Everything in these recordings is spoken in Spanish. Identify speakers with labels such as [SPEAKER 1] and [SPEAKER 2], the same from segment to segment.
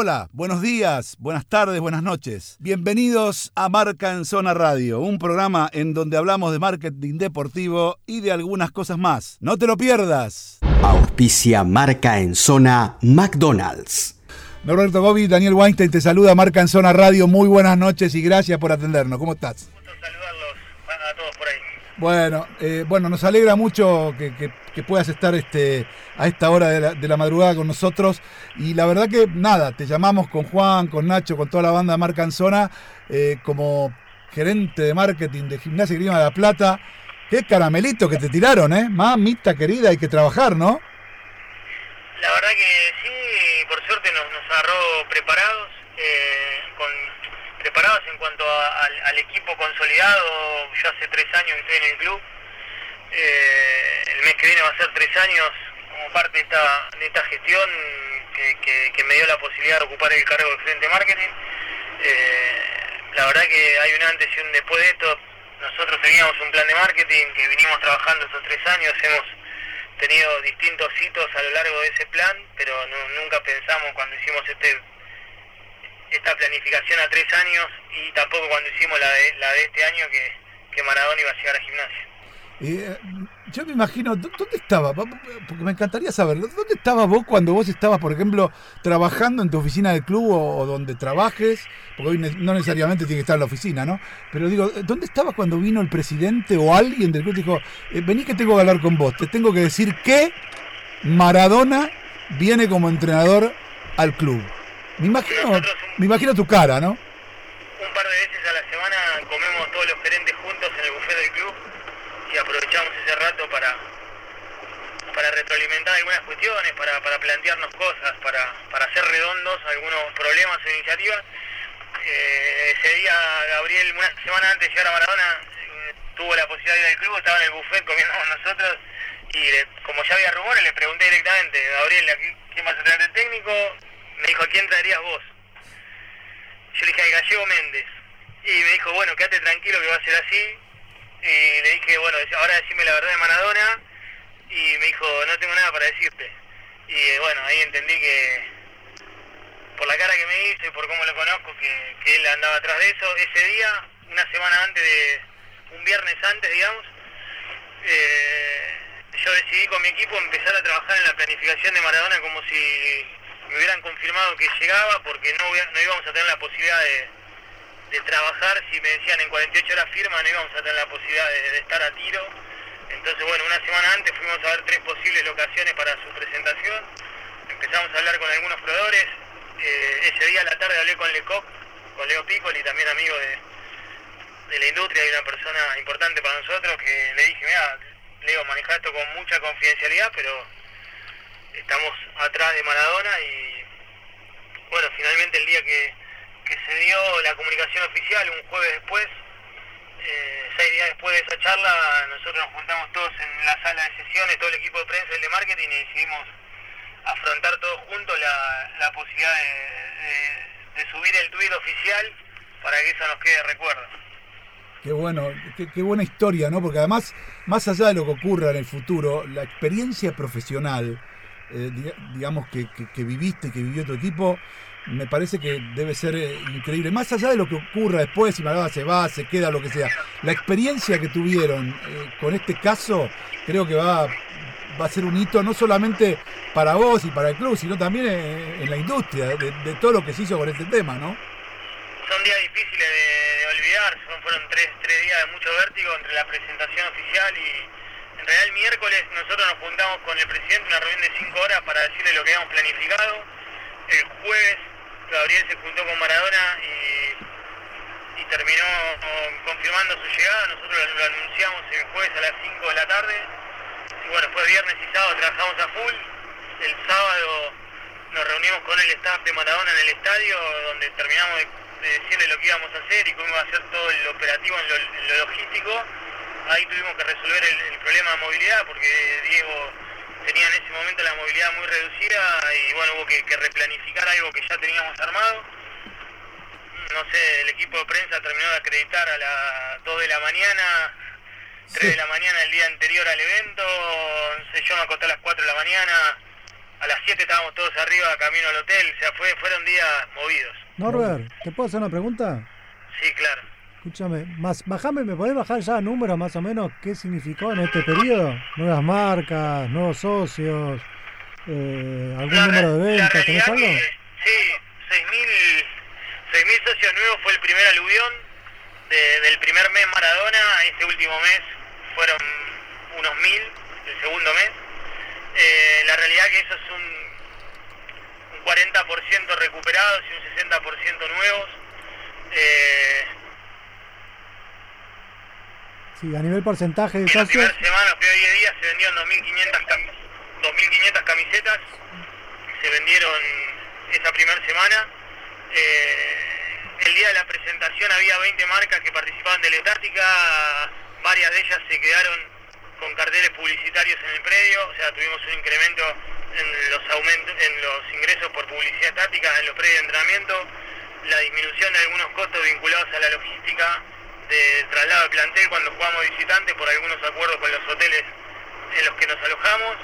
[SPEAKER 1] Hola, buenos días, buenas tardes, buenas noches. Bienvenidos a Marca en Zona Radio, un programa en donde hablamos de marketing deportivo y de algunas cosas más. No te lo pierdas.
[SPEAKER 2] Auspicia Marca en Zona McDonald's.
[SPEAKER 1] Norberto Gobi, Daniel Weinstein te saluda, Marca en Zona Radio. Muy buenas noches y gracias por atendernos. ¿Cómo estás?
[SPEAKER 3] Gusto saludarlos a todos por ahí.
[SPEAKER 1] Bueno, eh, bueno, nos alegra mucho que, puedas estar este, a esta hora de la, de la madrugada con nosotros. Y la verdad que nada, te llamamos con Juan, con Nacho, con toda la banda de Marca en Zona, eh, como gerente de marketing de Gimnasia y Grima de la Plata. Qué caramelito que te tiraron, ¿eh? Mamita querida, hay que trabajar, ¿no?
[SPEAKER 3] La verdad que sí, por suerte nos, nos agarró preparados, eh, con, preparados en cuanto al, al equipo consolidado. Yo hace tres años que estoy en el club. Eh, el mes que viene va a ser tres años como parte de esta, de esta gestión que, me dio la posibilidad de ocupar el cargo de gerente de marketing. Eh, la verdad que hay un antes y un después de esto. Nosotros teníamos un plan de marketing que vinimos trabajando estos tres años. Hemos tenido distintos hitos a lo largo de ese plan, pero nu- nunca pensamos cuando hicimos este esta planificación a tres años y tampoco cuando hicimos la de, la de este año que, que Maradona iba a llegar a gimnasia.
[SPEAKER 1] Eh, yo me imagino, ¿dó- ¿dónde estaba? Porque me encantaría saberlo. ¿Dónde estabas vos cuando vos estabas, por ejemplo, trabajando en tu oficina del club o, donde trabajes? Porque hoy no necesariamente tiene que estar en la oficina, ¿no? Pero digo, ¿dónde estabas cuando vino el presidente o alguien del club y dijo, eh, vení que tengo que hablar con vos? Te tengo que decir que Maradona viene como entrenador al club. Me imagino, me imagino tu cara, ¿no?
[SPEAKER 3] Un par de veces a la semana comemos todos los gerentes juntos en el buffet del club y aprovechamos ese rato para para retroalimentar algunas cuestiones, para, para plantearnos cosas, para, para hacer redondos algunos problemas o iniciativas. Eh, ese día Gabriel, una semana antes de llegar a Maradona, eh, tuvo la posibilidad de ir al club, estaba en el buffet comiendo con nosotros y como ya había rumores le pregunté directamente, Gabriel, ¿a qué- ¿quién vas a traer de técnico? Me dijo, ¿a quién traerías vos? Yo le dije al gallego Méndez. Y me dijo, bueno, quédate tranquilo que va a ser así. Y le dije, bueno, ahora decime la verdad de Maradona. Y me dijo, no tengo nada para decirte. Y eh, bueno, ahí entendí que por la cara que me hizo y por cómo lo conozco, que, que él andaba atrás de eso. Ese día, una semana antes de, un viernes antes, digamos, eh, yo decidí con mi equipo empezar a trabajar en la planificación de Maradona como si me hubieran confirmado que llegaba, porque no, no íbamos a tener la posibilidad de, trabajar, si me decían en 48 horas firma, no íbamos a tener la posibilidad de, de estar a tiro. Entonces, bueno, una semana antes fuimos a ver tres posibles locaciones para su presentación. Empezamos a hablar con algunos proveedores. Eh, ese día a la tarde hablé con Lecoq, con Leo Piccoli, también amigo de, de la industria y una persona importante para nosotros, que le dije, mira, Leo, maneja esto con mucha confidencialidad, pero estamos atrás de Maradona y bueno, finalmente el día que, que se dio la comunicación oficial, un jueves después, eh, seis días después de esa charla, nosotros nos juntamos todos en la sala de sesiones, todo el equipo de prensa y el de marketing y decidimos afrontar todos juntos la, la posibilidad de, subir el tuit oficial para que eso nos quede de recuerdo.
[SPEAKER 1] Qué bueno, qué buena historia, ¿no? Porque además, más allá de lo que ocurra en el futuro, la experiencia profesional, eh, diga- digamos, que, que- que viviste, que vivió tu equipo, me parece que debe ser eh, increíble. Más allá de lo que ocurra después, si Maradona se va, se queda, lo que sea, la experiencia que tuvieron eh, con este caso, creo que va, va a ser un hito no solamente para vos y para el club, sino también en, la industria, de, todo lo que se hizo con este tema, ¿no?
[SPEAKER 3] son días difíciles de, de olvidar, fueron tres, tres días de mucho vértigo entre la presentación oficial y realidad el miércoles nosotros nos juntamos con el presidente una reunión de cinco horas para decirle lo que habíamos planificado. El jueves Gabriel se juntó con Maradona y, terminó confirmando su llegada, nosotros lo, anunciamos el jueves a las 5 de la tarde y bueno, después viernes y sábado trabajamos a full, el sábado nos reunimos con el staff de Maradona en el estadio, donde terminamos de, de decirle lo que íbamos a hacer y cómo iba a ser todo el operativo en en lo logístico. Ahí tuvimos que resolver el, el problema de movilidad, porque Diego tenía en ese momento la movilidad muy reducida y bueno, hubo que, que replanificar algo que ya teníamos armado. No sé, el equipo de prensa terminó de acreditar a las 2 de la mañana, 3 de la mañana el día anterior al evento, no sé, yo me acosté a las 4 de la mañana, a las 7 estábamos todos arriba camino al hotel, o sea, fue, fueron días movidos.
[SPEAKER 4] Norbert, ¿te puedo hacer una pregunta?
[SPEAKER 3] Sí, claro.
[SPEAKER 4] Escúchame, más, bajame, ¿me podés bajar ya números más o menos qué significó en este periodo? Nuevas marcas, nuevos socios, eh, algún
[SPEAKER 3] La
[SPEAKER 4] número de ventas, ¿tenés algo?
[SPEAKER 3] que, sí, 6.000 6.000 socios nuevos fue el primer aluvión de- del primer mes Maradona. Este último mes fueron unos 1.000, el segundo mes. Eh, la realidad que eso es un, un 40% recuperados y un 60% nuevos. Eh,
[SPEAKER 4] Sí, a nivel porcentaje de
[SPEAKER 3] en la primera semana, primeros 10 días, se vendieron 2.500 cami- 2.500 camisetas. Se vendieron esa primera semana. Eh, el día de la presentación había 20 marcas que participaban de la estática. Varias de ellas se quedaron con carteles publicitarios en el predio. O sea, tuvimos un incremento en los aumentos, en los ingresos por publicidad estática en los predios de entrenamiento. La disminución de algunos costos vinculados a la logística de traslado de plantel cuando jugamos visitantes por algunos acuerdos con los hoteles en los que nos alojamos.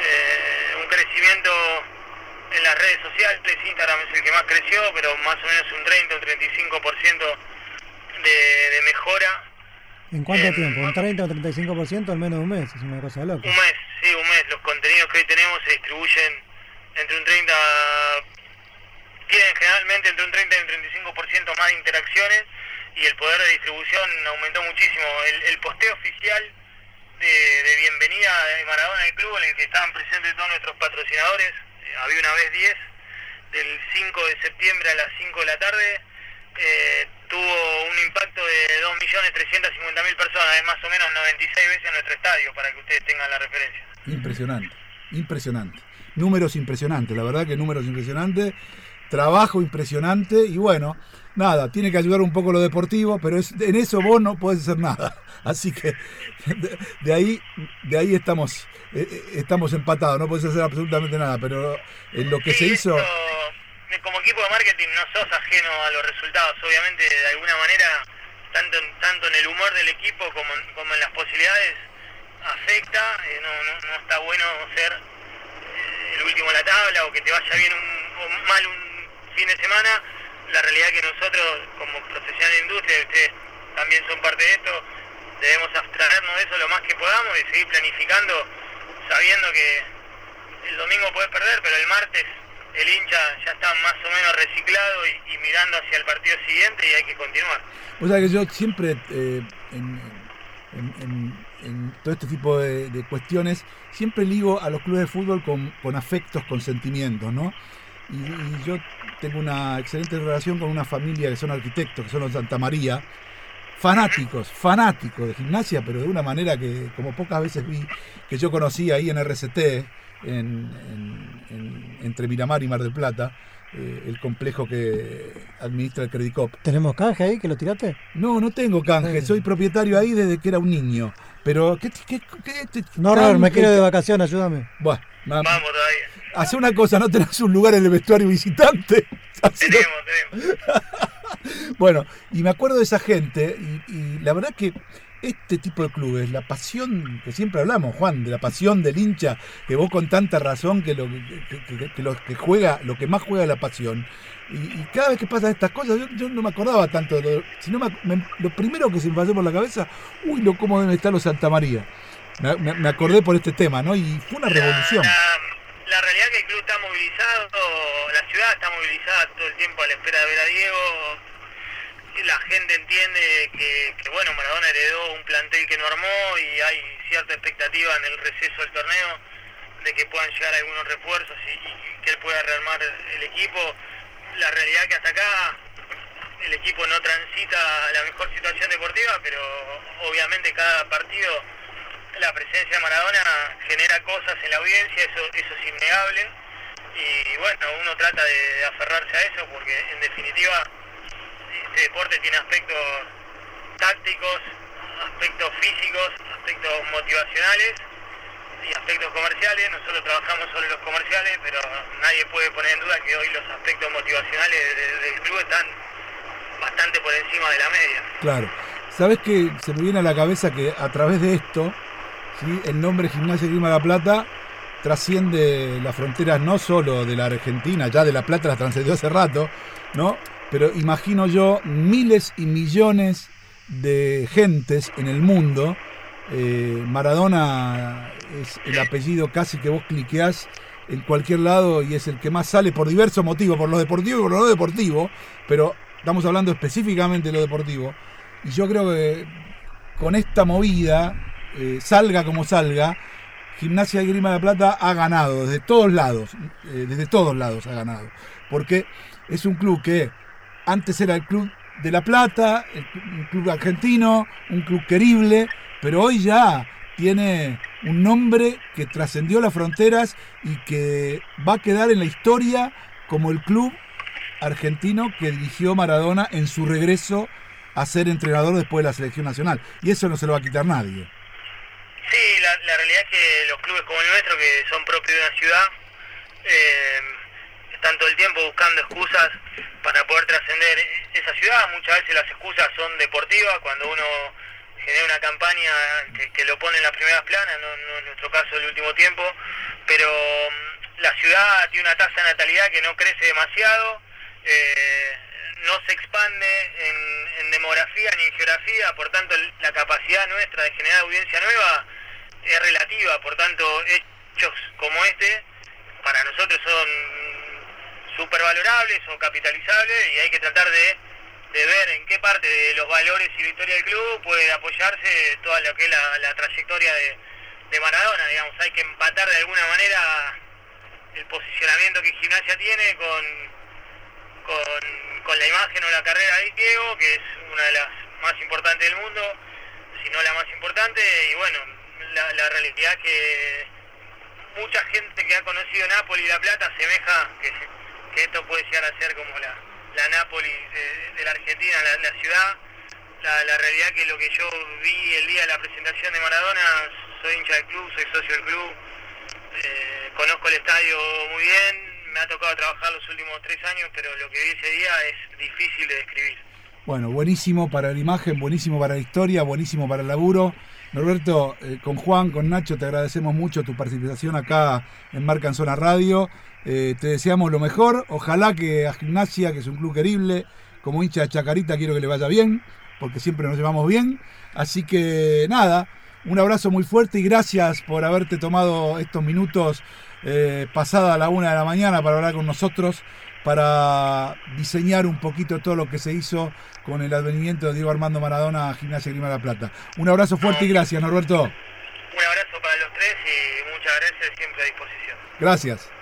[SPEAKER 3] Eh, un crecimiento en las redes sociales, Instagram es el que más creció, pero más o menos un 30 o 35% de, de mejora.
[SPEAKER 4] ¿en cuánto
[SPEAKER 3] en-
[SPEAKER 4] tiempo? ¿Un 30 o 35% en menos de un mes? Es una cosa de loco.
[SPEAKER 3] Un mes, sí, un mes. Los contenidos que hoy tenemos se distribuyen entre un 30, tienen generalmente entre un 30 y un 35% más de interacciones y el poder de distribución aumentó muchísimo. El, posteo oficial de, bienvenida de Maradona al club en el que estaban presentes todos nuestros patrocinadores, eh, había una vez 10, del 5 de septiembre a las 5 de la tarde, eh, tuvo un impacto de 2.350.000 personas, es más o menos 96 veces nuestro estadio, para que ustedes tengan la referencia.
[SPEAKER 1] Impresionante, impresionante. Números impresionantes, la verdad que números impresionantes. Trabajo impresionante y bueno, nada, tiene que ayudar un poco lo deportivo, pero es- en eso vos no podés hacer nada. Así que de, de ahí, de ahí estamos, eh, eh, estamos empatados, no podés hacer absolutamente nada, pero en lo que se hizo...
[SPEAKER 3] esto, como equipo de marketing no sos ajeno a los resultados, obviamente de alguna manera, tanto en, tanto en el humor del equipo como, en- como en las posibilidades, afecta, eh, no, no, no está bueno ser eh, el último en la tabla o que te vaya bien un, o mal un fin de semana, la realidad es que nosotros como profesionales de industria, ustedes también son parte de esto, debemos abstraernos de eso lo más que podamos y seguir planificando sabiendo que el domingo puedes perder, pero el martes el hincha ya está más o menos reciclado y, mirando hacia el partido siguiente y hay que continuar.
[SPEAKER 1] O sea que yo siempre eh, en, en- todo este tipo de, cuestiones, siempre ligo a los clubes de fútbol con afectos, con sentimientos, ¿no? Y, y yo tengo una excelente relación con una familia que son arquitectos, que son los Santa María, fanáticos, fanáticos de gimnasia, pero de una manera que como pocas veces vi, que yo conocí ahí en RCT, en, en- en- entre Miramar y Mar del Plata, eh, el complejo que administra el Credicop.
[SPEAKER 4] ¿Tenemos canje ahí que lo tiraste?
[SPEAKER 1] No, no tengo canje,
[SPEAKER 4] Sí.
[SPEAKER 1] soy propietario ahí desde que era un niño. Pero, ¿qué, qué, qué- qué-
[SPEAKER 4] No, Robert, me quiero de vacaciones, ayúdame.
[SPEAKER 1] Bueno, ma-
[SPEAKER 3] Vamos todavía.
[SPEAKER 1] Hace una cosa, no tenés un lugar en el vestuario visitante.
[SPEAKER 3] Tenemos, tenemos.
[SPEAKER 1] Bueno, y me acuerdo de esa gente, y, y la verdad que este tipo de clubes, la pasión que siempre hablamos, Juan, de la pasión del hincha, que vos con tanta razón que lo que, que- que- que lo que juega, lo que más juega es la pasión. Y, y cada vez que pasan estas cosas, yo, yo no me acordaba tanto de lo, sino me- me- lo primero que se me pasó por la cabeza, uy, lo cómo deben estar los Santa María. Me, me- me acordé por este tema, ¿no? Y fue una revolución.
[SPEAKER 3] La, la realidad es que el club está la ciudad está movilizada todo el tiempo a la espera de ver a Diego. La gente entiende que, bueno, Maradona heredó un plantel que no armó y hay cierta expectativa en el receso del torneo de que puedan llegar algunos refuerzos y, y que él pueda rearmar el equipo. La realidad que hasta acá el equipo no transita la mejor situación deportiva, pero obviamente cada partido la presencia de Maradona genera cosas en la audiencia, eso, eso es innegable. Y bueno, uno trata de, aferrarse a eso porque en definitiva este deporte tiene aspectos tácticos, aspectos físicos, aspectos motivacionales y aspectos comerciales. Nosotros trabajamos sobre los comerciales, pero nadie puede poner en duda que hoy los aspectos motivacionales de- del club están bastante por encima de la media.
[SPEAKER 1] Claro. ¿Sabes que se me viene a la cabeza que a través de esto, ¿sí? el nombre Gimnasia Grima la Plata trasciende las fronteras no solo de la Argentina, ya de La Plata las trascendió hace rato, ¿no? Pero imagino yo miles y millones de gentes en el mundo. Eh, Maradona es el apellido casi que vos cliqueás en cualquier lado y es el que más sale por diversos motivos, por lo deportivo y por lo no deportivo, pero estamos hablando específicamente de lo deportivo. Y yo creo que con esta movida, eh, salga como salga, Gimnasia de Grima de la Plata ha ganado desde todos lados, eh, desde todos lados ha ganado, porque es un club que antes era el club de La Plata, un club argentino, un club querible, pero hoy ya tiene un nombre que trascendió las fronteras y que va a quedar en la historia como el club argentino que dirigió Maradona en su regreso a ser entrenador después de la selección nacional. Y eso no se lo va a quitar nadie.
[SPEAKER 3] Sí, la, realidad es que los clubes como el nuestro, que son propios de una ciudad, eh, están todo el tiempo buscando excusas para poder trascender esa ciudad. Muchas veces las excusas son deportivas, cuando uno genera una campaña que, lo pone en las primeras planas, no, no en nuestro caso el último tiempo, pero mm, la ciudad tiene una tasa de natalidad que no crece demasiado, eh, no se expande en, demografía ni en geografía, por tanto la capacidad nuestra de generar audiencia nueva es relativa, por tanto hechos como este para nosotros son supervalorables o capitalizables y hay que tratar de, ver en qué parte de los valores y victoria del club puede apoyarse toda lo que es la, trayectoria de, de Maradona, digamos, hay que empatar de alguna manera el posicionamiento que Gimnasia tiene con con, la imagen o la carrera de Diego, que es una de las más importantes del mundo, si no la más importante, y bueno, la, la realidad que mucha gente que ha conocido Nápoles y La Plata asemeja que, que esto puede llegar a ser como la, la Nápoles de, la Argentina, la, ciudad. La, la, realidad que lo que yo vi el día de la presentación de Maradona, soy hincha del club, soy socio del club, eh, conozco el estadio muy bien, me ha tocado trabajar los últimos tres años, pero lo que vi ese día es difícil de describir.
[SPEAKER 1] Bueno, buenísimo para la imagen, buenísimo para la historia, buenísimo para el laburo. Norberto, eh, con Juan, con Nacho, te agradecemos mucho tu participación acá en Marca en Zona Radio. Eh, te deseamos lo mejor. Ojalá que a Gimnasia, que es un club querible, como hincha de Chacarita, quiero que le vaya bien, porque siempre nos llevamos bien. Así que nada, un abrazo muy fuerte y gracias por haberte tomado estos minutos eh, pasada la una de la mañana para hablar con nosotros, para diseñar un poquito todo lo que se hizo con el advenimiento de Diego Armando Maradona a Gimnasia Grima de la Plata. Un abrazo fuerte y gracias, Norberto.
[SPEAKER 3] Un abrazo para los tres y muchas gracias, siempre a disposición.
[SPEAKER 1] Gracias.